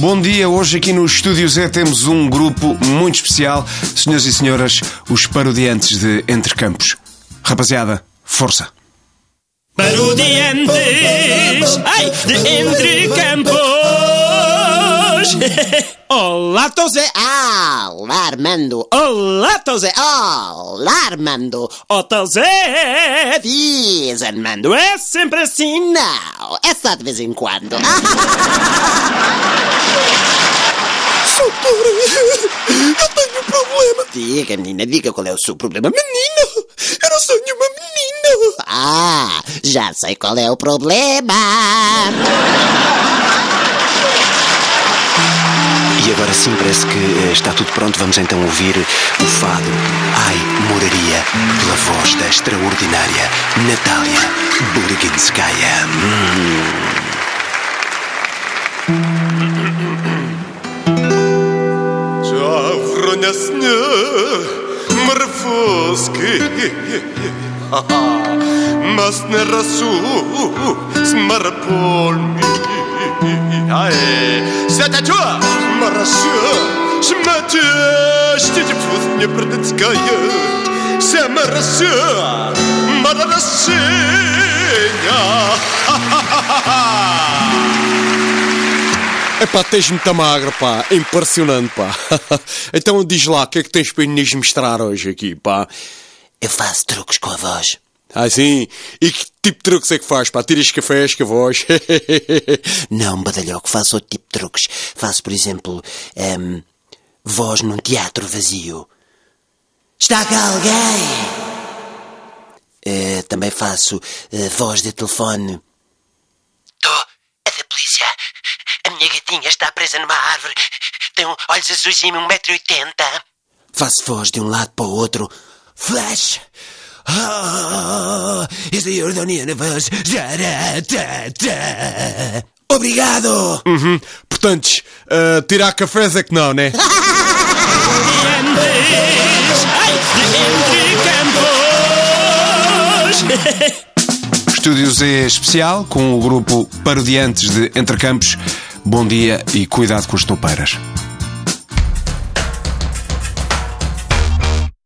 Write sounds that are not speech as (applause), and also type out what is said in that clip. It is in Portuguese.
Bom dia, hoje aqui no Estúdio Z temos um grupo muito especial. Senhoras e senhoras, os parodiantes de Entre Campos. Rapaziada, força! Parodiantes, ai, de Entre Campos. (laughs) Olá, tô Zé. Olá, Armando. Olá, tô Zé. Olá, Armando. Tô Zé. Diz, Armando. É sempre assim. Não, é só de vez em quando. (laughs) Doutor, eu tenho um problema. Diga, menina, diga qual é o seu problema. Menino, eu não sonho uma menina. Ah, já sei qual é o problema. E agora sim, parece que eh, está tudo pronto. Vamos então ouvir o fado Ai, Moraria, pela voz da extraordinária Natália Burginskaya. Hum. Жавроня сне морфоски Mas не расу смарпольми Ай, сетачуа мараша Шмате, штите пфус мне продыцкая Семараша, марарашеня Epá, tens muita magra, pá. Impressionante, pá. (laughs) então diz lá, o que é que tens para nos mostrar hoje aqui, pá? Eu faço truques com a voz. Ah, sim? E que tipo de truques é que faz, pá? Tiras cafés com a voz? (laughs) Não, badalhoco, faço outro tipo de truques. Faço, por exemplo, ehm, voz num teatro vazio. Está cá alguém? Eh, também faço eh, voz de telefone. Tô, é da polícia. A minha gatinha está presa numa árvore. Tem um- olhos azuis e 1,80m. Faço voz de um lado para o outro. Flash! Ah, esta é a ordoniana voz. Jaratata. Obrigado! uhum. Portanto, uh, tirar cafés é que não, né? Parodiantes, ai, de Entre Campos. Estúdio Z especial com o grupo Parodiantes de Entre Campos. Bom dia e cuidado com as toupeiras.